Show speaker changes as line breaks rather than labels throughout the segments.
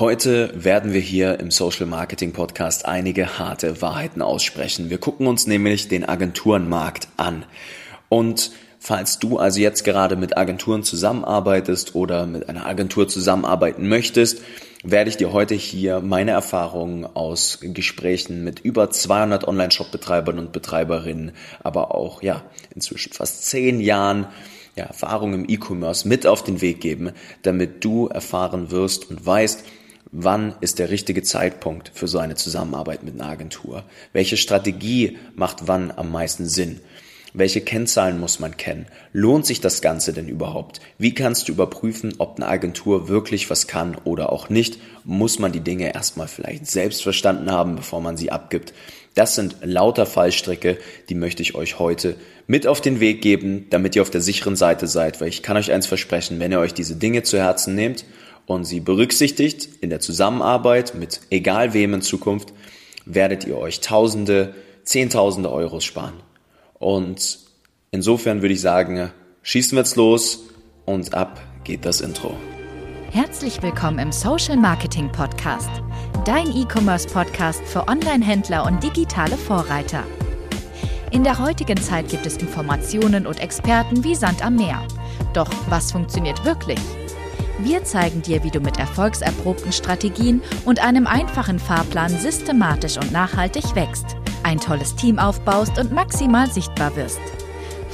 Heute werden wir hier im Social Marketing Podcast einige harte Wahrheiten aussprechen. Wir gucken uns nämlich den Agenturenmarkt an. Und falls du also jetzt gerade mit Agenturen zusammenarbeitest oder mit einer Agentur zusammenarbeiten möchtest, werde ich dir heute hier meine Erfahrungen aus Gesprächen mit über 200 Online-Shop-Betreibern und Betreiberinnen, aber auch, ja, inzwischen fast zehn Jahren ja, Erfahrung im E-Commerce mit auf den Weg geben, damit du erfahren wirst und weißt, Wann ist der richtige Zeitpunkt für so eine Zusammenarbeit mit einer Agentur? Welche Strategie macht wann am meisten Sinn? Welche Kennzahlen muss man kennen? Lohnt sich das Ganze denn überhaupt? Wie kannst du überprüfen, ob eine Agentur wirklich was kann oder auch nicht? Muss man die Dinge erstmal vielleicht selbst verstanden haben, bevor man sie abgibt? Das sind lauter Fallstricke, die möchte ich euch heute mit auf den Weg geben, damit ihr auf der sicheren Seite seid, weil ich kann euch eins versprechen, wenn ihr euch diese Dinge zu Herzen nehmt und sie berücksichtigt in der Zusammenarbeit mit egal wem in Zukunft, werdet ihr euch Tausende, Zehntausende Euros sparen. Und insofern würde ich sagen, schießen wir jetzt los und ab geht das Intro.
Herzlich willkommen im Social Marketing Podcast, dein E-Commerce Podcast für Online-Händler und digitale Vorreiter. In der heutigen Zeit gibt es Informationen und Experten wie Sand am Meer. Doch was funktioniert wirklich? Wir zeigen dir, wie du mit erfolgserprobten Strategien und einem einfachen Fahrplan systematisch und nachhaltig wächst, ein tolles Team aufbaust und maximal sichtbar wirst.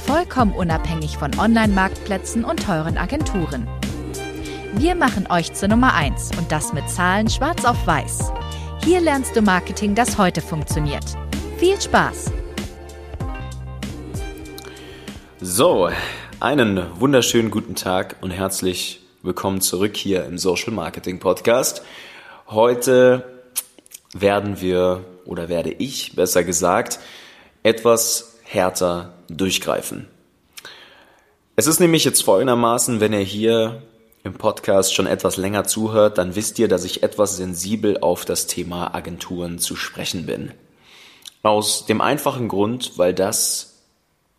Vollkommen unabhängig von Online-Marktplätzen und teuren Agenturen. Wir machen euch zur Nummer 1 und das mit Zahlen schwarz auf weiß. Hier lernst du Marketing, das heute funktioniert. Viel Spaß!
So, einen wunderschönen guten Tag und herzlich Willkommen zurück hier im Social Marketing Podcast. Heute werden wir oder werde ich besser gesagt etwas härter durchgreifen. Es ist nämlich jetzt folgendermaßen, wenn ihr hier im Podcast schon etwas länger zuhört, dann wisst ihr, dass ich etwas sensibel auf das Thema Agenturen zu sprechen bin. Aus dem einfachen Grund, weil das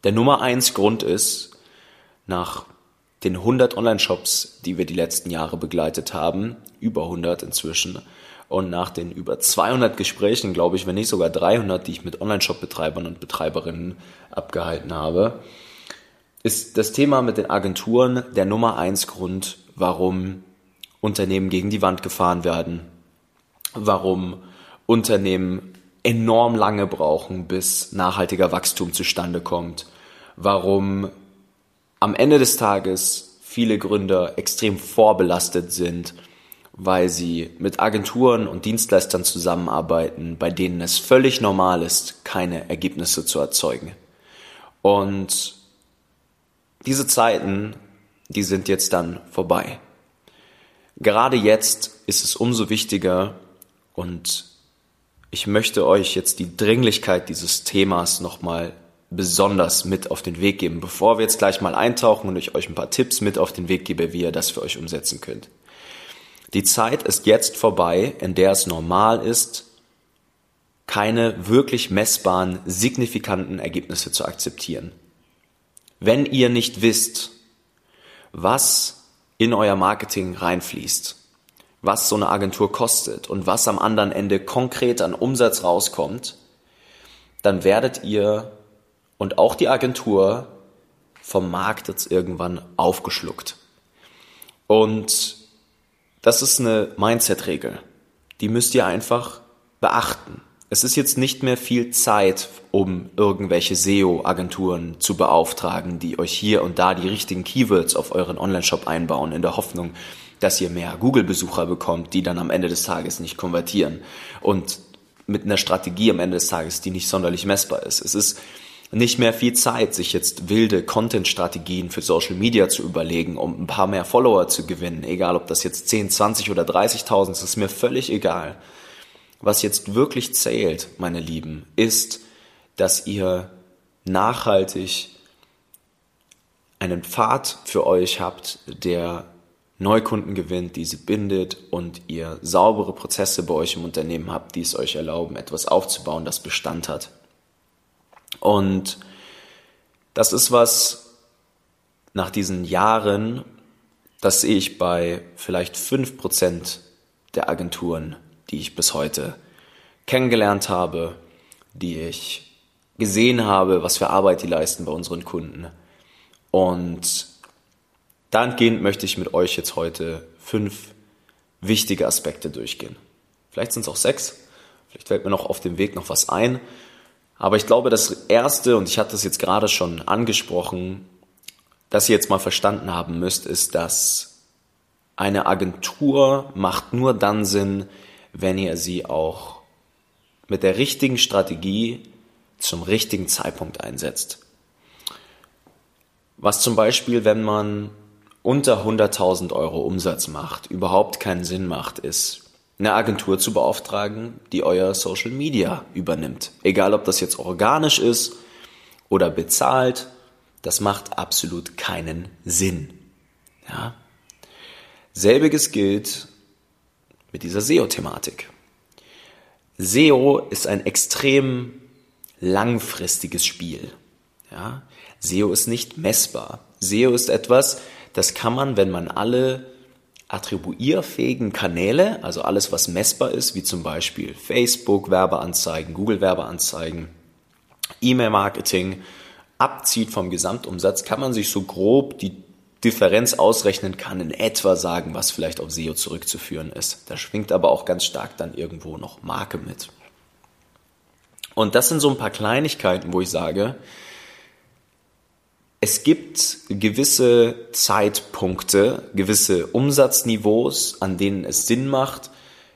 der Nummer eins Grund ist, nach den 100 Online-Shops, die wir die letzten Jahre begleitet haben, über 100 inzwischen, und nach den über 200 Gesprächen, glaube ich, wenn nicht sogar 300, die ich mit Online-Shop-Betreibern und Betreiberinnen abgehalten habe, ist das Thema mit den Agenturen der Nummer eins Grund, warum Unternehmen gegen die Wand gefahren werden, warum Unternehmen enorm lange brauchen, bis nachhaltiger Wachstum zustande kommt, warum am Ende des Tages viele Gründer extrem vorbelastet sind, weil sie mit Agenturen und Dienstleistern zusammenarbeiten, bei denen es völlig normal ist, keine Ergebnisse zu erzeugen. Und diese Zeiten, die sind jetzt dann vorbei. Gerade jetzt ist es umso wichtiger und ich möchte euch jetzt die Dringlichkeit dieses Themas nochmal besonders mit auf den Weg geben, bevor wir jetzt gleich mal eintauchen und ich euch ein paar Tipps mit auf den Weg gebe, wie ihr das für euch umsetzen könnt. Die Zeit ist jetzt vorbei, in der es normal ist, keine wirklich messbaren, signifikanten Ergebnisse zu akzeptieren. Wenn ihr nicht wisst, was in euer Marketing reinfließt, was so eine Agentur kostet und was am anderen Ende konkret an Umsatz rauskommt, dann werdet ihr und auch die Agentur vom Markt jetzt irgendwann aufgeschluckt. Und das ist eine Mindset-Regel. Die müsst ihr einfach beachten. Es ist jetzt nicht mehr viel Zeit, um irgendwelche SEO-Agenturen zu beauftragen, die euch hier und da die richtigen Keywords auf euren Online-Shop einbauen, in der Hoffnung, dass ihr mehr Google-Besucher bekommt, die dann am Ende des Tages nicht konvertieren. Und mit einer Strategie am Ende des Tages, die nicht sonderlich messbar ist. Es ist nicht mehr viel Zeit, sich jetzt wilde Content-Strategien für Social Media zu überlegen, um ein paar mehr Follower zu gewinnen. Egal, ob das jetzt 10, 20 oder 30.000 ist, ist mir völlig egal. Was jetzt wirklich zählt, meine Lieben, ist, dass ihr nachhaltig einen Pfad für euch habt, der Neukunden gewinnt, diese bindet und ihr saubere Prozesse bei euch im Unternehmen habt, die es euch erlauben, etwas aufzubauen, das Bestand hat. Und das ist was nach diesen Jahren, das sehe ich bei vielleicht fünf Prozent der Agenturen, die ich bis heute kennengelernt habe, die ich gesehen habe, was für Arbeit die leisten bei unseren Kunden. Und dahingehend möchte ich mit euch jetzt heute fünf wichtige Aspekte durchgehen. Vielleicht sind es auch sechs, vielleicht fällt mir noch auf dem Weg noch was ein. Aber ich glaube, das Erste, und ich hatte es jetzt gerade schon angesprochen, das ihr jetzt mal verstanden haben müsst, ist, dass eine Agentur macht nur dann Sinn, wenn ihr sie auch mit der richtigen Strategie zum richtigen Zeitpunkt einsetzt. Was zum Beispiel, wenn man unter 100.000 Euro Umsatz macht, überhaupt keinen Sinn macht, ist, eine Agentur zu beauftragen, die euer Social Media übernimmt. Egal, ob das jetzt organisch ist oder bezahlt, das macht absolut keinen Sinn. Ja? Selbiges gilt mit dieser SEO-Thematik. SEO ist ein extrem langfristiges Spiel. Ja? SEO ist nicht messbar. SEO ist etwas, das kann man, wenn man alle attribuierfähigen Kanäle, also alles, was messbar ist, wie zum Beispiel Facebook, Werbeanzeigen, Google Werbeanzeigen, E-Mail-Marketing, abzieht vom Gesamtumsatz, kann man sich so grob die Differenz ausrechnen, kann in etwa sagen, was vielleicht auf SEO zurückzuführen ist. Da schwingt aber auch ganz stark dann irgendwo noch Marke mit. Und das sind so ein paar Kleinigkeiten, wo ich sage, es gibt gewisse Zeitpunkte, gewisse Umsatzniveaus, an denen es Sinn macht,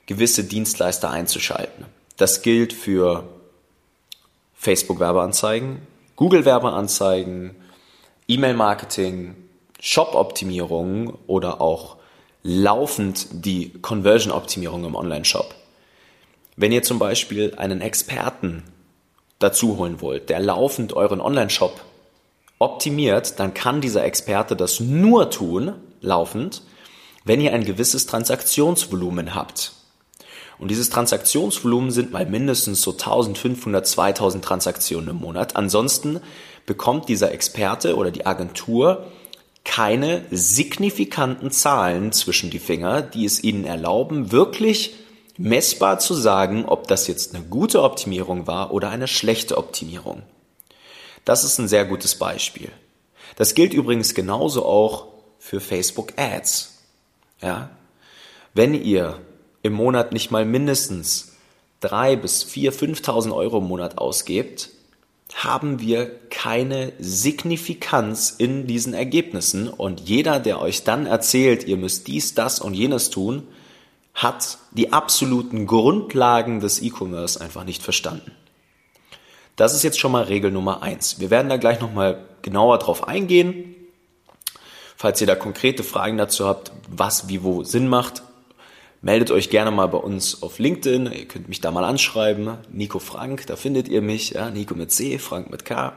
gewisse Dienstleister einzuschalten. Das gilt für Facebook-Werbeanzeigen, Google-Werbeanzeigen, E-Mail-Marketing, Shop-Optimierung oder auch laufend die Conversion-Optimierung im Online-Shop. Wenn ihr zum Beispiel einen Experten dazu holen wollt, der laufend euren Online-Shop optimiert, dann kann dieser Experte das nur tun, laufend, wenn ihr ein gewisses Transaktionsvolumen habt. Und dieses Transaktionsvolumen sind mal mindestens so 1500, 2000 Transaktionen im Monat. Ansonsten bekommt dieser Experte oder die Agentur keine signifikanten Zahlen zwischen die Finger, die es ihnen erlauben, wirklich messbar zu sagen, ob das jetzt eine gute Optimierung war oder eine schlechte Optimierung. Das ist ein sehr gutes Beispiel. Das gilt übrigens genauso auch für Facebook Ads. Ja? Wenn ihr im Monat nicht mal mindestens drei bis vier, 5.000 Euro im Monat ausgebt, haben wir keine Signifikanz in diesen Ergebnissen. Und jeder, der euch dann erzählt, ihr müsst dies, das und jenes tun, hat die absoluten Grundlagen des E-Commerce einfach nicht verstanden. Das ist jetzt schon mal Regel Nummer eins. Wir werden da gleich nochmal genauer drauf eingehen. Falls ihr da konkrete Fragen dazu habt, was wie wo Sinn macht, meldet euch gerne mal bei uns auf LinkedIn. Ihr könnt mich da mal anschreiben. Nico Frank, da findet ihr mich. Ja, Nico mit C, Frank mit K.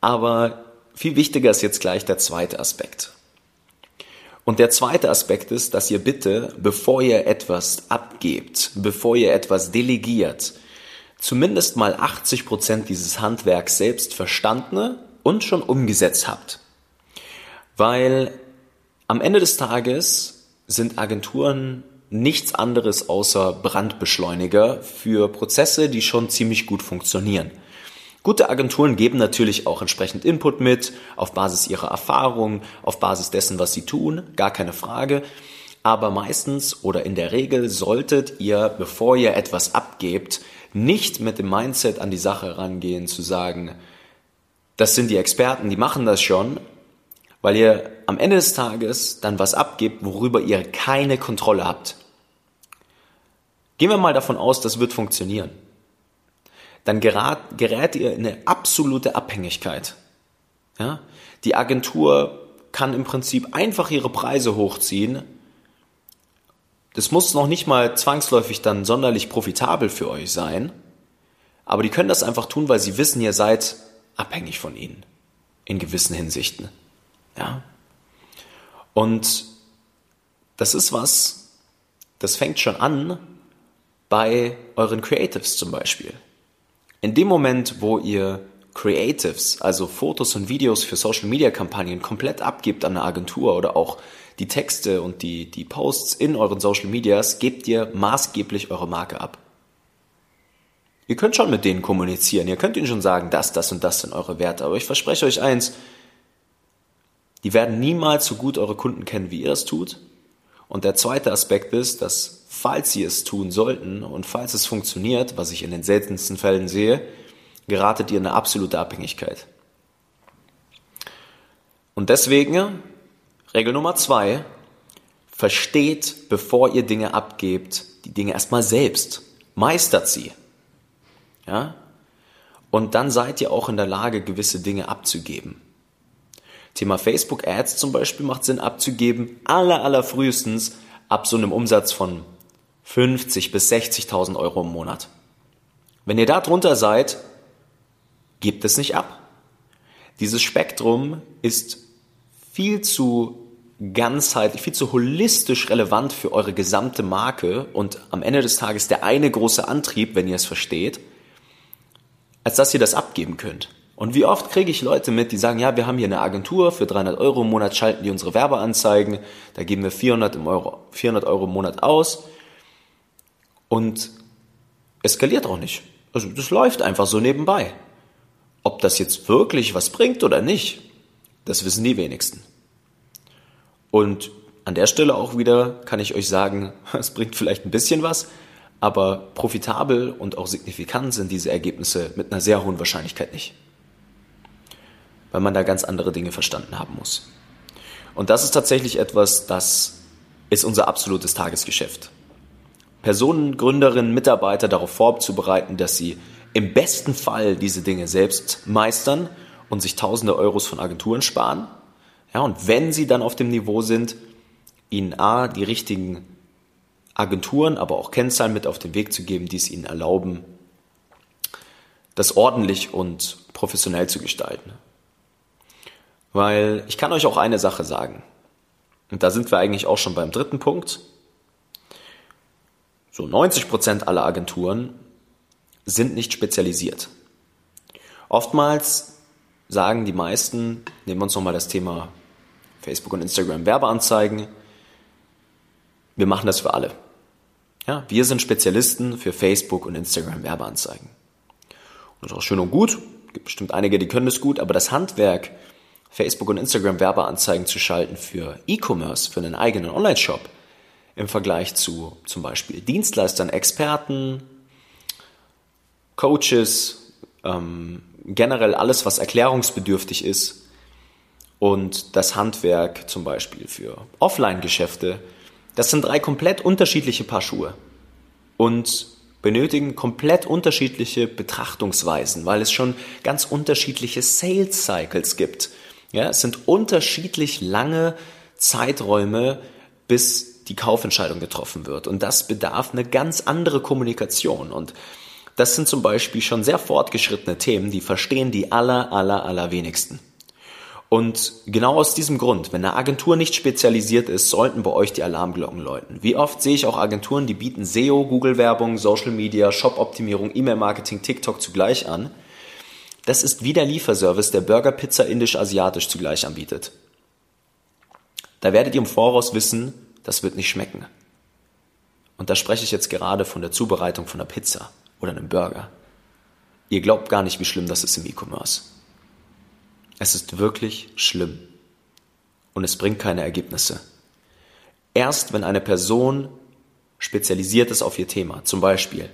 Aber viel wichtiger ist jetzt gleich der zweite Aspekt. Und der zweite Aspekt ist, dass ihr bitte, bevor ihr etwas abgebt, bevor ihr etwas delegiert, zumindest mal 80 Prozent dieses Handwerks selbst verstandene und schon umgesetzt habt. Weil am Ende des Tages sind Agenturen nichts anderes außer Brandbeschleuniger für Prozesse, die schon ziemlich gut funktionieren. Gute Agenturen geben natürlich auch entsprechend Input mit, auf Basis ihrer Erfahrung, auf Basis dessen, was sie tun, gar keine Frage. Aber meistens oder in der Regel solltet ihr, bevor ihr etwas abgebt, nicht mit dem Mindset an die Sache rangehen, zu sagen, das sind die Experten, die machen das schon, weil ihr am Ende des Tages dann was abgebt, worüber ihr keine Kontrolle habt. Gehen wir mal davon aus, das wird funktionieren. Dann gerät, gerät ihr in eine absolute Abhängigkeit. Ja? Die Agentur kann im Prinzip einfach ihre Preise hochziehen das muss noch nicht mal zwangsläufig dann sonderlich profitabel für euch sein, aber die können das einfach tun, weil sie wissen, ihr seid abhängig von ihnen in gewissen Hinsichten. Ja? Und das ist was, das fängt schon an bei euren Creatives zum Beispiel. In dem Moment, wo ihr Creatives, also Fotos und Videos für Social Media Kampagnen komplett abgibt an eine Agentur oder auch die Texte und die, die Posts in euren Social Medias gebt ihr maßgeblich eure Marke ab. Ihr könnt schon mit denen kommunizieren, ihr könnt ihnen schon sagen, das, das und das sind eure Werte, aber ich verspreche euch eins, die werden niemals so gut eure Kunden kennen, wie ihr es tut. Und der zweite Aspekt ist, dass falls sie es tun sollten und falls es funktioniert, was ich in den seltensten Fällen sehe, geratet ihr in eine absolute Abhängigkeit. Und deswegen, Regel Nummer zwei, versteht, bevor ihr Dinge abgebt, die Dinge erstmal selbst. Meistert sie. Ja? Und dann seid ihr auch in der Lage, gewisse Dinge abzugeben. Thema Facebook Ads zum Beispiel macht Sinn abzugeben, aller, aller frühestens ab so einem Umsatz von 50 bis 60.000 Euro im Monat. Wenn ihr da drunter seid, gebt es nicht ab. Dieses Spektrum ist viel zu ganzheitlich, viel zu holistisch relevant für eure gesamte Marke und am Ende des Tages der eine große Antrieb, wenn ihr es versteht, als dass ihr das abgeben könnt. Und wie oft kriege ich Leute mit, die sagen, ja, wir haben hier eine Agentur, für 300 Euro im Monat schalten die unsere Werbeanzeigen, da geben wir 400, Euro, 400 Euro im Monat aus und eskaliert auch nicht. Also das läuft einfach so nebenbei. Ob das jetzt wirklich was bringt oder nicht, das wissen die wenigsten. Und an der Stelle auch wieder kann ich euch sagen, es bringt vielleicht ein bisschen was, aber profitabel und auch signifikant sind diese Ergebnisse mit einer sehr hohen Wahrscheinlichkeit nicht weil man da ganz andere Dinge verstanden haben muss. Und das ist tatsächlich etwas, das ist unser absolutes Tagesgeschäft. Personen, Gründerinnen, Mitarbeiter darauf vorzubereiten, dass sie im besten Fall diese Dinge selbst meistern und sich tausende Euros von Agenturen sparen. Ja, und wenn sie dann auf dem Niveau sind, ihnen A, die richtigen Agenturen, aber auch Kennzahlen mit auf den Weg zu geben, die es ihnen erlauben, das ordentlich und professionell zu gestalten. Weil ich kann euch auch eine Sache sagen. Und da sind wir eigentlich auch schon beim dritten Punkt. So 90 Prozent aller Agenturen sind nicht spezialisiert. Oftmals sagen die meisten, nehmen wir uns nochmal das Thema Facebook und Instagram Werbeanzeigen, wir machen das für alle. Ja, wir sind Spezialisten für Facebook und Instagram Werbeanzeigen. Und das ist auch schön und gut. Es gibt bestimmt einige, die können das gut, aber das Handwerk, Facebook und Instagram Werbeanzeigen zu schalten für E-Commerce, für einen eigenen Online-Shop im Vergleich zu zum Beispiel Dienstleistern, Experten, Coaches, ähm, generell alles, was erklärungsbedürftig ist und das Handwerk zum Beispiel für Offline-Geschäfte, das sind drei komplett unterschiedliche Paar Schuhe und benötigen komplett unterschiedliche Betrachtungsweisen, weil es schon ganz unterschiedliche Sales Cycles gibt ja, es sind unterschiedlich lange Zeiträume, bis die Kaufentscheidung getroffen wird. Und das bedarf eine ganz andere Kommunikation. Und das sind zum Beispiel schon sehr fortgeschrittene Themen, die verstehen die aller, aller, aller wenigsten. Und genau aus diesem Grund, wenn eine Agentur nicht spezialisiert ist, sollten bei euch die Alarmglocken läuten. Wie oft sehe ich auch Agenturen, die bieten SEO, Google-Werbung, Social Media, Shop-Optimierung, E-Mail-Marketing, TikTok zugleich an – das ist wie der Lieferservice, der Burger, Pizza, Indisch, Asiatisch zugleich anbietet. Da werdet ihr im Voraus wissen, das wird nicht schmecken. Und da spreche ich jetzt gerade von der Zubereitung von einer Pizza oder einem Burger. Ihr glaubt gar nicht, wie schlimm das ist im E-Commerce. Es ist wirklich schlimm. Und es bringt keine Ergebnisse. Erst wenn eine Person spezialisiert ist auf ihr Thema, zum Beispiel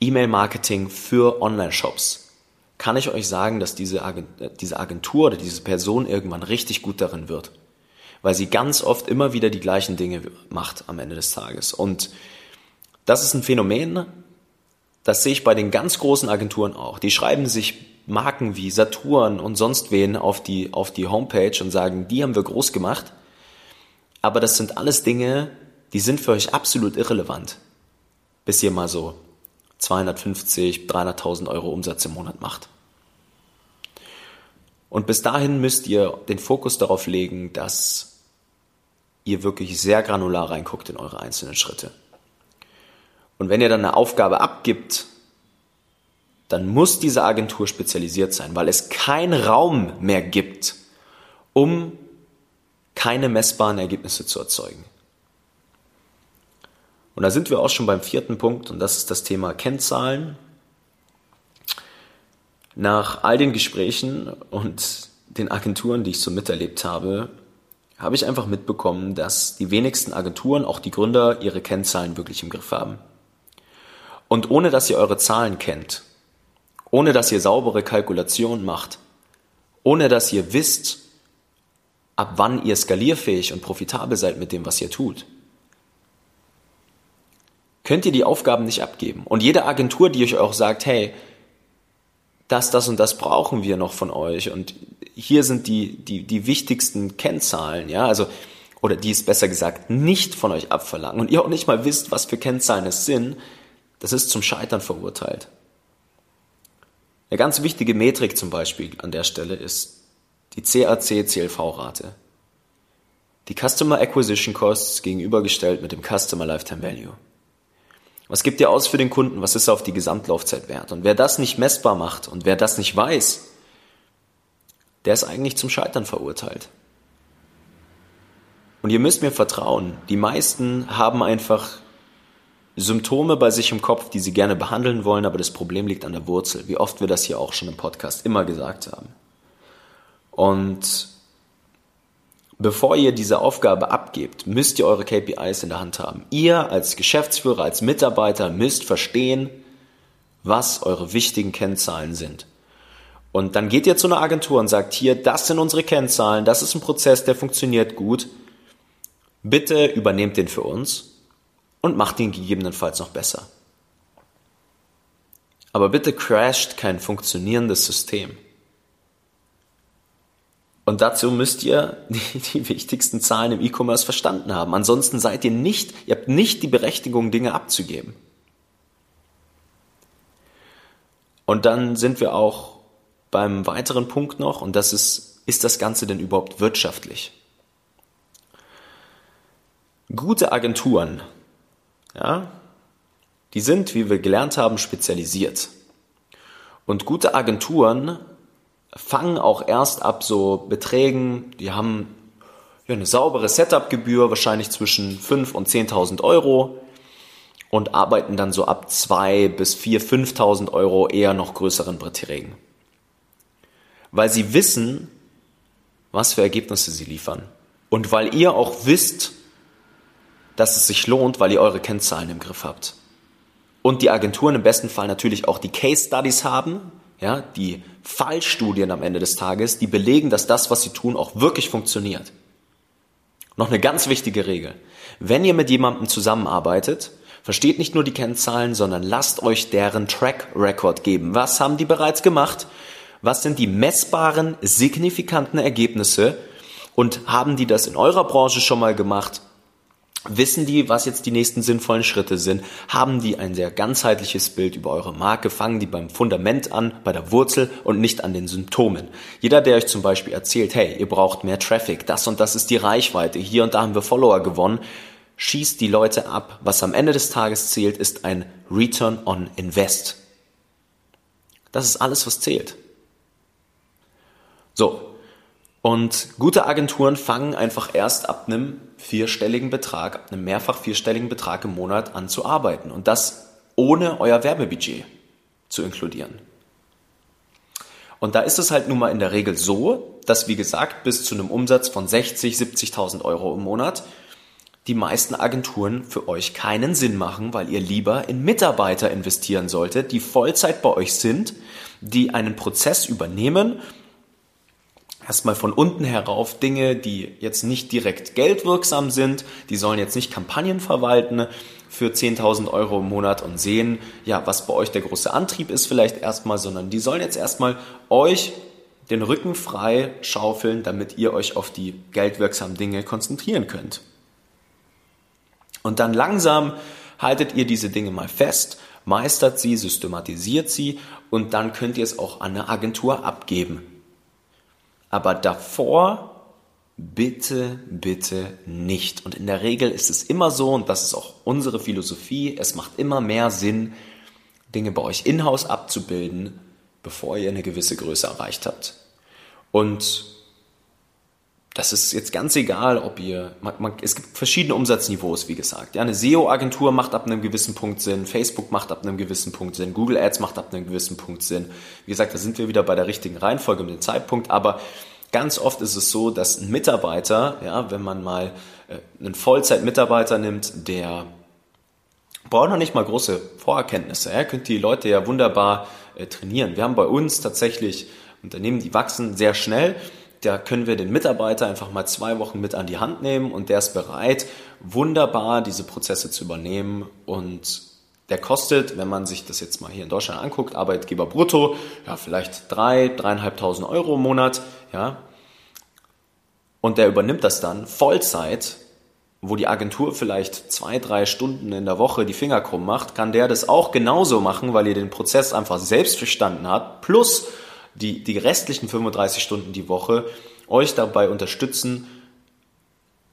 E-Mail-Marketing für Online-Shops, kann ich euch sagen, dass diese Agentur oder diese Person irgendwann richtig gut darin wird. Weil sie ganz oft immer wieder die gleichen Dinge macht am Ende des Tages. Und das ist ein Phänomen, das sehe ich bei den ganz großen Agenturen auch. Die schreiben sich Marken wie Saturn und sonst wen auf die, auf die Homepage und sagen, die haben wir groß gemacht. Aber das sind alles Dinge, die sind für euch absolut irrelevant. Bis ihr mal so 250, 300.000 Euro Umsatz im Monat macht. Und bis dahin müsst ihr den Fokus darauf legen, dass ihr wirklich sehr granular reinguckt in eure einzelnen Schritte. Und wenn ihr dann eine Aufgabe abgibt, dann muss diese Agentur spezialisiert sein, weil es keinen Raum mehr gibt, um keine messbaren Ergebnisse zu erzeugen. Und da sind wir auch schon beim vierten Punkt und das ist das Thema Kennzahlen. Nach all den Gesprächen und den Agenturen, die ich so miterlebt habe, habe ich einfach mitbekommen, dass die wenigsten Agenturen, auch die Gründer, ihre Kennzahlen wirklich im Griff haben. Und ohne dass ihr eure Zahlen kennt, ohne dass ihr saubere Kalkulationen macht, ohne dass ihr wisst, ab wann ihr skalierfähig und profitabel seid mit dem, was ihr tut, könnt ihr die Aufgaben nicht abgeben. Und jede Agentur, die euch auch sagt, hey, das, das und das brauchen wir noch von euch und hier sind die, die, die wichtigsten Kennzahlen, ja, also, oder die es besser gesagt nicht von euch abverlangen und ihr auch nicht mal wisst, was für Kennzahlen es sind, das ist zum Scheitern verurteilt. Eine ganz wichtige Metrik zum Beispiel an der Stelle ist die CAC-CLV-Rate. Die Customer Acquisition Costs gegenübergestellt mit dem Customer Lifetime Value. Was gibt ihr aus für den Kunden? Was ist auf die Gesamtlaufzeit wert? Und wer das nicht messbar macht und wer das nicht weiß, der ist eigentlich zum Scheitern verurteilt. Und ihr müsst mir vertrauen, die meisten haben einfach Symptome bei sich im Kopf, die sie gerne behandeln wollen, aber das Problem liegt an der Wurzel, wie oft wir das hier auch schon im Podcast immer gesagt haben. Und bevor ihr diese Aufgabe abgebt, müsst ihr eure KPIs in der Hand haben. Ihr als Geschäftsführer, als Mitarbeiter müsst verstehen, was eure wichtigen Kennzahlen sind. Und dann geht ihr zu einer Agentur und sagt, hier, das sind unsere Kennzahlen, das ist ein Prozess, der funktioniert gut. Bitte übernehmt den für uns und macht ihn gegebenenfalls noch besser. Aber bitte crasht kein funktionierendes System. Und dazu müsst ihr die, die wichtigsten Zahlen im E-Commerce verstanden haben. Ansonsten seid ihr nicht, ihr habt nicht die Berechtigung, Dinge abzugeben. Und dann sind wir auch beim weiteren Punkt noch, und das ist, ist das Ganze denn überhaupt wirtschaftlich? Gute Agenturen ja, die sind, wie wir gelernt haben, spezialisiert. Und gute Agenturen fangen auch erst ab so Beträgen, die haben ja, eine saubere Setup-Gebühr, wahrscheinlich zwischen 5 und 10.000 Euro und arbeiten dann so ab 2 bis 4, 5.000 Euro eher noch größeren Beträgen. Weil sie wissen, was für Ergebnisse sie liefern. Und weil ihr auch wisst, dass es sich lohnt, weil ihr eure Kennzahlen im Griff habt. Und die Agenturen im besten Fall natürlich auch die Case Studies haben, ja, die Fallstudien am Ende des Tages, die belegen, dass das, was sie tun, auch wirklich funktioniert. Noch eine ganz wichtige Regel. Wenn ihr mit jemandem zusammenarbeitet, versteht nicht nur die Kennzahlen, sondern lasst euch deren Track Record geben. Was haben die bereits gemacht? Was sind die messbaren, signifikanten Ergebnisse? Und haben die das in eurer Branche schon mal gemacht? Wissen die, was jetzt die nächsten sinnvollen Schritte sind? Haben die ein sehr ganzheitliches Bild über eure Marke? Fangen die beim Fundament an, bei der Wurzel und nicht an den Symptomen? Jeder, der euch zum Beispiel erzählt, hey, ihr braucht mehr Traffic, das und das ist die Reichweite, hier und da haben wir Follower gewonnen, schießt die Leute ab. Was am Ende des Tages zählt, ist ein Return on Invest. Das ist alles, was zählt. So, und gute Agenturen fangen einfach erst ab einem vierstelligen Betrag, einem mehrfach vierstelligen Betrag im Monat an zu arbeiten. Und das ohne euer Werbebudget zu inkludieren. Und da ist es halt nun mal in der Regel so, dass wie gesagt bis zu einem Umsatz von 60, 70.000 Euro im Monat die meisten Agenturen für euch keinen Sinn machen, weil ihr lieber in Mitarbeiter investieren solltet, die Vollzeit bei euch sind, die einen Prozess übernehmen erstmal von unten herauf Dinge, die jetzt nicht direkt geldwirksam sind, die sollen jetzt nicht Kampagnen verwalten für 10.000 Euro im Monat und sehen, ja, was bei euch der große Antrieb ist vielleicht erstmal, sondern die sollen jetzt erstmal euch den Rücken frei schaufeln, damit ihr euch auf die geldwirksamen Dinge konzentrieren könnt. Und dann langsam haltet ihr diese Dinge mal fest, meistert sie, systematisiert sie und dann könnt ihr es auch an eine Agentur abgeben. Aber davor bitte, bitte nicht. Und in der Regel ist es immer so, und das ist auch unsere Philosophie, es macht immer mehr Sinn, Dinge bei euch in-house abzubilden, bevor ihr eine gewisse Größe erreicht habt. Und das ist jetzt ganz egal, ob ihr, man, man, es gibt verschiedene Umsatzniveaus, wie gesagt. Ja, eine SEO-Agentur macht ab einem gewissen Punkt Sinn, Facebook macht ab einem gewissen Punkt Sinn, Google Ads macht ab einem gewissen Punkt Sinn. Wie gesagt, da sind wir wieder bei der richtigen Reihenfolge und dem Zeitpunkt, aber ganz oft ist es so, dass ein Mitarbeiter, ja, wenn man mal äh, einen Vollzeitmitarbeiter nimmt, der braucht noch nicht mal große Vorerkenntnisse. Er könnt die Leute ja wunderbar äh, trainieren. Wir haben bei uns tatsächlich Unternehmen, die wachsen sehr schnell da können wir den Mitarbeiter einfach mal zwei Wochen mit an die Hand nehmen und der ist bereit, wunderbar diese Prozesse zu übernehmen und der kostet, wenn man sich das jetzt mal hier in Deutschland anguckt, Arbeitgeber brutto, ja, vielleicht drei, dreieinhalbtausend Euro im Monat, ja. Und der übernimmt das dann Vollzeit, wo die Agentur vielleicht zwei, drei Stunden in der Woche die Finger krumm macht, kann der das auch genauso machen, weil ihr den Prozess einfach selbst verstanden habt, plus die, die restlichen 35 Stunden die Woche euch dabei unterstützen,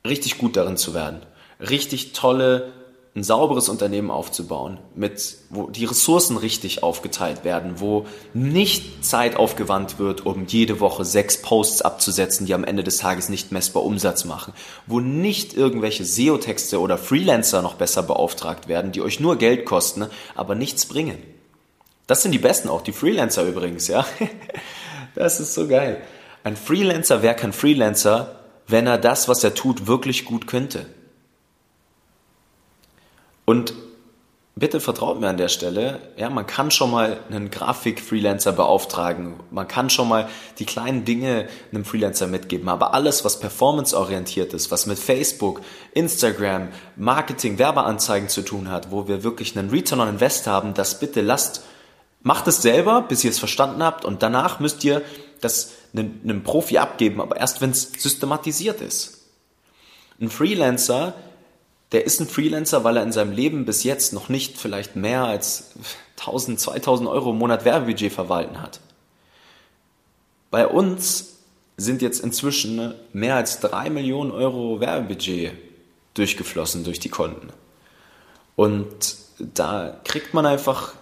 richtig gut darin zu werden. Richtig tolle, ein sauberes Unternehmen aufzubauen, mit, wo die Ressourcen richtig aufgeteilt werden, wo nicht Zeit aufgewandt wird, um jede Woche sechs Posts abzusetzen, die am Ende des Tages nicht messbar Umsatz machen, wo nicht irgendwelche SEO-Texte oder Freelancer noch besser beauftragt werden, die euch nur Geld kosten, aber nichts bringen. Das sind die besten auch, die Freelancer übrigens, ja. Das ist so geil. Ein Freelancer wäre kein Freelancer, wenn er das, was er tut, wirklich gut könnte. Und bitte vertraut mir an der Stelle, ja, man kann schon mal einen Grafik-Freelancer beauftragen, man kann schon mal die kleinen Dinge einem Freelancer mitgeben, aber alles, was performanceorientiert ist, was mit Facebook, Instagram, Marketing, Werbeanzeigen zu tun hat, wo wir wirklich einen Return on Invest haben, das bitte lasst Macht es selber, bis ihr es verstanden habt und danach müsst ihr das einem, Profi abgeben, aber erst wenn es systematisiert ist. Ein Freelancer, der ist ein Freelancer, weil er in seinem Leben bis jetzt noch nicht vielleicht mehr als 1000, 2000 Euro im Monat Werbebudget verwalten hat. Bei uns sind jetzt inzwischen mehr als drei Millionen Euro Werbebudget durchgeflossen durch die Konten. Und da kriegt man einfach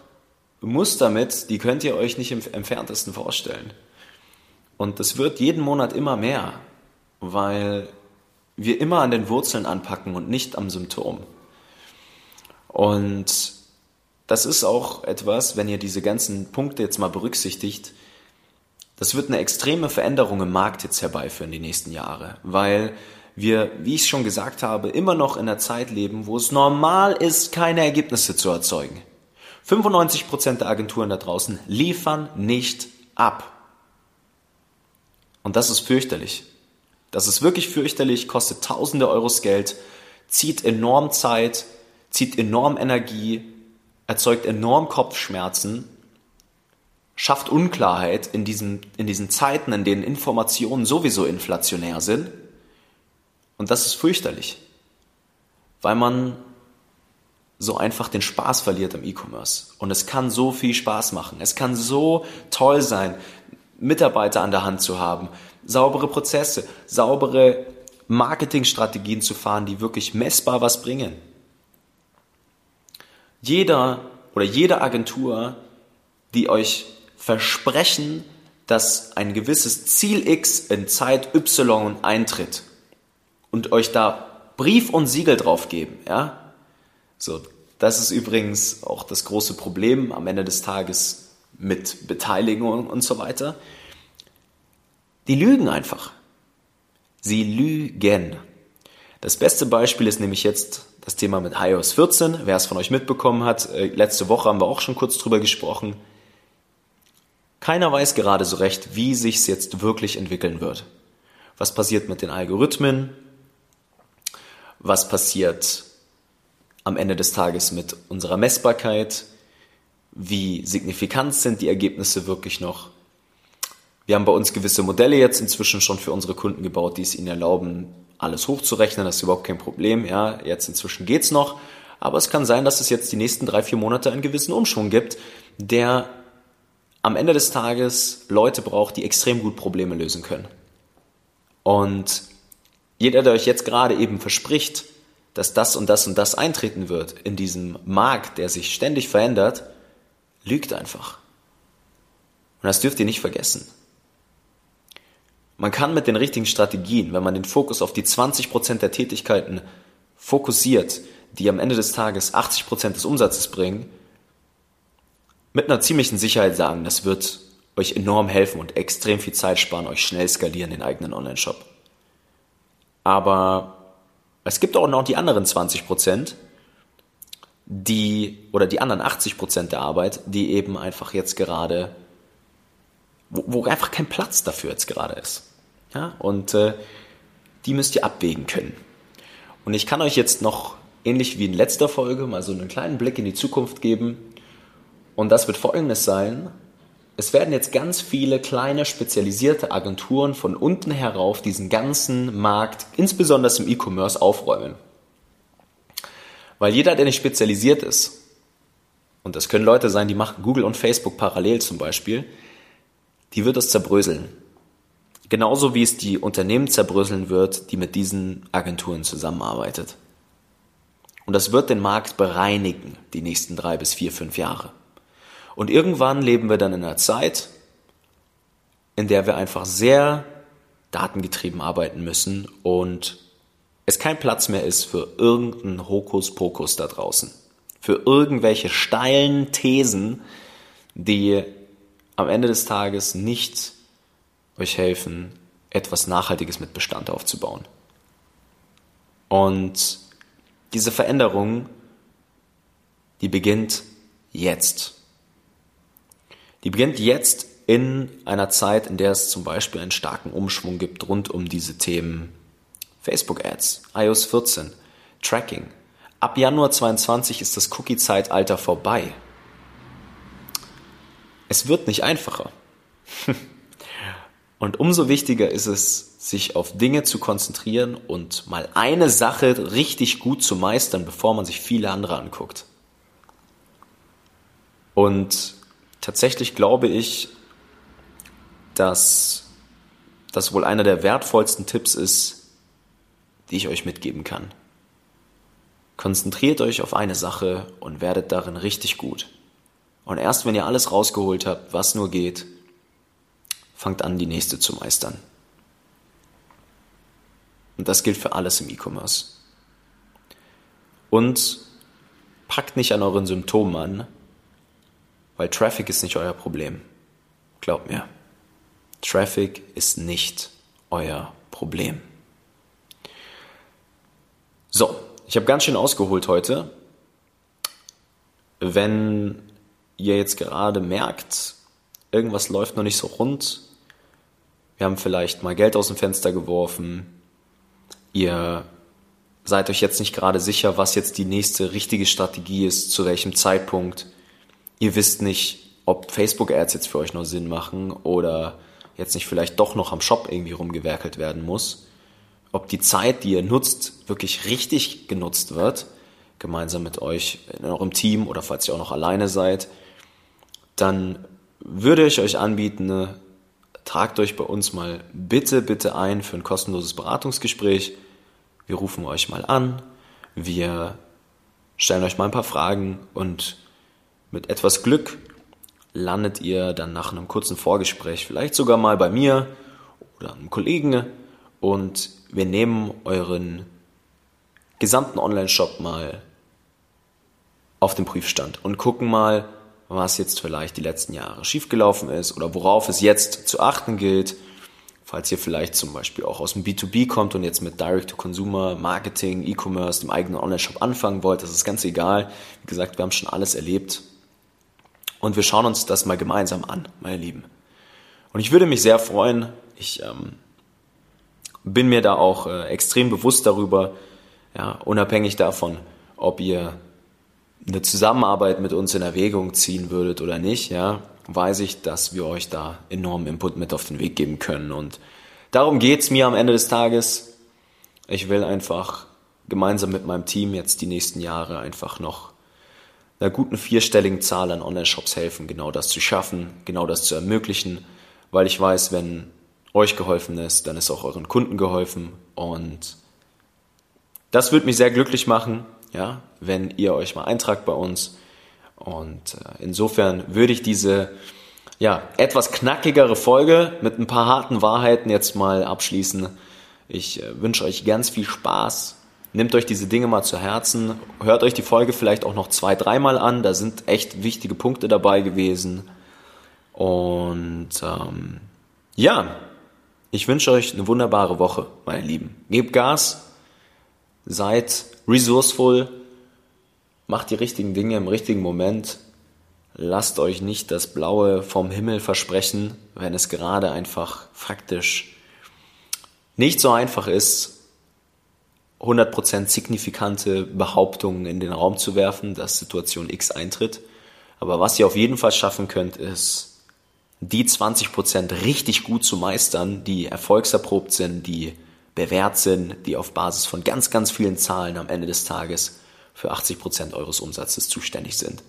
Muster mit, die könnt ihr euch nicht im entferntesten vorstellen. Und das wird jeden Monat immer mehr, weil wir immer an den Wurzeln anpacken und nicht am Symptom. Und das ist auch etwas, wenn ihr diese ganzen Punkte jetzt mal berücksichtigt, das wird eine extreme Veränderung im Markt jetzt herbeiführen die nächsten Jahre, weil wir, wie ich schon gesagt habe, immer noch in einer Zeit leben, wo es normal ist, keine Ergebnisse zu erzeugen. 95% der Agenturen da draußen liefern nicht ab. Und das ist fürchterlich. Das ist wirklich fürchterlich, kostet tausende Euros Geld, zieht enorm Zeit, zieht enorm Energie, erzeugt enorm Kopfschmerzen, schafft Unklarheit in diesen, in diesen Zeiten, in denen Informationen sowieso inflationär sind. Und das ist fürchterlich, weil man so einfach den Spaß verliert im E-Commerce. Und es kann so viel Spaß machen. Es kann so toll sein, Mitarbeiter an der Hand zu haben, saubere Prozesse, saubere Marketingstrategien zu fahren, die wirklich messbar was bringen. Jeder oder jede Agentur, die euch versprechen, dass ein gewisses Ziel X in Zeit Y eintritt und euch da Brief und Siegel drauf geben, ja, so, das ist übrigens auch das große Problem am Ende des Tages mit Beteiligung und so weiter. Die lügen einfach. Sie lügen. Das beste Beispiel ist nämlich jetzt das Thema mit iOS 14. Wer es von euch mitbekommen hat, äh, letzte Woche haben wir auch schon kurz drüber gesprochen. Keiner weiß gerade so recht, wie sich es jetzt wirklich entwickeln wird. Was passiert mit den Algorithmen? Was passiert am Ende des Tages mit unserer Messbarkeit, wie signifikant sind die Ergebnisse wirklich noch. Wir haben bei uns gewisse Modelle jetzt inzwischen schon für unsere Kunden gebaut, die es ihnen erlauben, alles hochzurechnen. Das ist überhaupt kein Problem. Ja, jetzt inzwischen geht's noch. Aber es kann sein, dass es jetzt die nächsten drei, vier Monate einen gewissen Umschwung gibt, der am Ende des Tages Leute braucht, die extrem gut Probleme lösen können. Und jeder, der euch jetzt gerade eben verspricht, dass das und das und das eintreten wird in diesem Markt, der sich ständig verändert, lügt einfach. Und das dürft ihr nicht vergessen. Man kann mit den richtigen Strategien, wenn man den Fokus auf die 20% der Tätigkeiten fokussiert, die am Ende des Tages 80% des Umsatzes bringen, mit einer ziemlichen Sicherheit sagen, das wird euch enorm helfen und extrem viel Zeit sparen, euch schnell skalieren den eigenen Online-Shop. Aber es gibt auch noch die anderen 20% die, oder die anderen 80% der Arbeit, die eben einfach jetzt gerade, wo, wo einfach kein Platz dafür jetzt gerade ist. Ja, und äh, die müsst ihr abwägen können. Und ich kann euch jetzt noch, ähnlich wie in letzter Folge, mal so einen kleinen Blick in die Zukunft geben. Und das wird folgendes sein. Es werden jetzt ganz viele kleine spezialisierte Agenturen von unten herauf diesen ganzen Markt, insbesondere im E-Commerce, aufräumen. Weil jeder, der nicht spezialisiert ist, und das können Leute sein, die machen Google und Facebook parallel zum Beispiel, die wird es zerbröseln. Genauso wie es die Unternehmen zerbröseln wird, die mit diesen Agenturen zusammenarbeitet. Und das wird den Markt bereinigen, die nächsten drei bis vier, fünf Jahre. Und irgendwann leben wir dann in einer Zeit, in der wir einfach sehr datengetrieben arbeiten müssen und es kein Platz mehr ist für irgendeinen Hokuspokus da draußen. Für irgendwelche steilen Thesen, die am Ende des Tages nicht euch helfen, etwas Nachhaltiges mit Bestand aufzubauen. Und diese Veränderung, die beginnt jetzt. Die beginnt jetzt in einer Zeit, in der es zum Beispiel einen starken Umschwung gibt rund um diese Themen Facebook Ads, iOS 14, Tracking. Ab Januar 22 ist das Cookie-Zeitalter vorbei. Es wird nicht einfacher. Und umso wichtiger ist es, sich auf Dinge zu konzentrieren und mal eine Sache richtig gut zu meistern, bevor man sich viele andere anguckt. Und tatsächlich glaube ich, dass das wohl einer der wertvollsten Tipps ist, die ich euch mitgeben kann. Konzentriert euch auf eine Sache und werdet darin richtig gut. Und erst wenn ihr alles rausgeholt habt, was nur geht, fangt an, die nächste zu meistern. Und das gilt für alles im E-Commerce. Und packt nicht an euren Symptomen an, weil Traffic ist nicht euer Problem. Glaubt mir. Traffic ist nicht euer Problem. So, ich habe ganz schön ausgeholt heute. Wenn ihr jetzt gerade merkt, irgendwas läuft noch nicht so rund, wir haben vielleicht mal Geld aus dem Fenster geworfen, ihr seid euch jetzt nicht gerade sicher, was jetzt die nächste richtige Strategie ist, zu welchem Zeitpunkt, ihr wisst nicht, ob Facebook-Ads jetzt für euch noch Sinn machen oder jetzt nicht vielleicht doch noch am Shop irgendwie rumgewerkelt werden muss, ob die Zeit, die ihr nutzt, wirklich richtig genutzt wird, gemeinsam mit euch in eurem Team oder falls ihr auch noch alleine seid, dann würde ich euch anbieten, ne, tragt euch bei uns mal bitte, bitte ein für ein kostenloses Beratungsgespräch. Wir rufen euch mal an, wir stellen euch mal ein paar Fragen und mit etwas Glück landet ihr dann nach einem kurzen Vorgespräch vielleicht sogar mal bei mir oder einem Kollegen und wir nehmen euren gesamten Online-Shop mal auf den Prüfstand und gucken mal, was jetzt vielleicht die letzten Jahre schiefgelaufen ist oder worauf es jetzt zu achten gilt. Falls ihr vielleicht zum Beispiel auch aus dem B2B kommt und jetzt mit Direct-to-Consumer, Marketing, E-Commerce, dem eigenen Online-Shop anfangen wollt, das ist ganz egal. Wie gesagt, wir haben schon alles erlebt. Und wir schauen uns das mal gemeinsam an, meine Lieben. Und ich würde mich sehr freuen, ich ähm, bin mir da auch äh, extrem bewusst darüber, ja, unabhängig davon, ob ihr eine Zusammenarbeit mit uns in Erwägung ziehen würdet oder nicht, ja, weiß ich, dass wir euch da enormen Input mit auf den Weg geben können. Und darum geht's mir am Ende des Tages. Ich will einfach gemeinsam mit meinem Team jetzt die nächsten Jahre einfach noch einer guten vierstelligen Zahl an Online-Shops helfen, genau das zu schaffen, genau das zu ermöglichen, weil ich weiß, wenn euch geholfen ist, dann ist auch euren Kunden geholfen und das wird mich sehr glücklich machen, ja, wenn ihr euch mal eintragt bei uns und äh, insofern würde ich diese ja, etwas knackigere Folge mit ein paar harten Wahrheiten jetzt mal abschließen. Ich äh, wünsche euch ganz viel Spaß. Nehmt euch diese Dinge mal zu Herzen. Hört euch die Folge vielleicht auch noch zwei, dreimal an. Da sind echt wichtige Punkte dabei gewesen. Und ähm, ja, ich wünsche euch eine wunderbare Woche, meine Lieben. Gebt Gas, seid resourceful, macht die richtigen Dinge im richtigen Moment. Lasst euch nicht das Blaue vom Himmel versprechen, wenn es gerade einfach faktisch nicht so einfach ist, 100% signifikante Behauptungen in den Raum zu werfen, dass Situation X eintritt. Aber was ihr auf jeden Fall schaffen könnt, ist, die 20% richtig gut zu meistern, die erfolgserprobt sind, die bewährt sind, die auf Basis von ganz, ganz vielen Zahlen am Ende des Tages für 80% eures Umsatzes zuständig sind.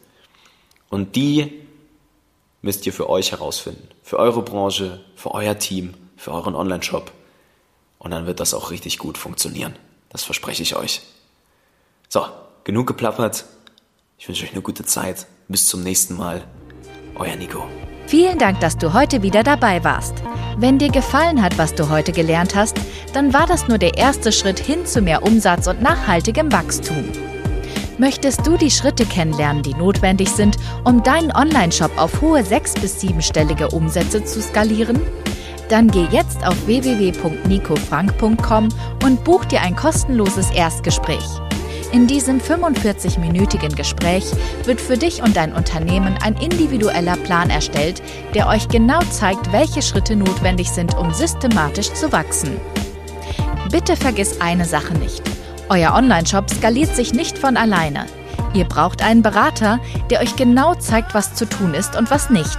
Und die müsst ihr für euch herausfinden. Für eure Branche, für euer Team, für euren Online-Shop. Und dann wird das auch richtig gut funktionieren. Das verspreche ich euch. So, genug geplappert. Ich wünsche euch eine gute Zeit. Bis zum nächsten Mal. Euer Nico.
Vielen Dank, dass du heute wieder dabei warst. Wenn dir gefallen hat, was du heute gelernt hast, dann war das nur der erste Schritt hin zu mehr Umsatz und nachhaltigem Wachstum. Möchtest du die Schritte kennenlernen, die notwendig sind, um deinen Online-Shop auf hohe sechs- bis siebenstellige Umsätze zu skalieren? Dann geh jetzt auf www.nicofrank.com und buch dir ein kostenloses Erstgespräch. In diesem 45-minütigen Gespräch wird für dich und dein Unternehmen ein individueller Plan erstellt, der euch genau zeigt, welche Schritte notwendig sind, um systematisch zu wachsen. Bitte vergiss eine Sache nicht. Euer Online-Shop skaliert sich nicht von alleine. Ihr braucht einen Berater, der euch genau zeigt, was zu tun ist und was nicht.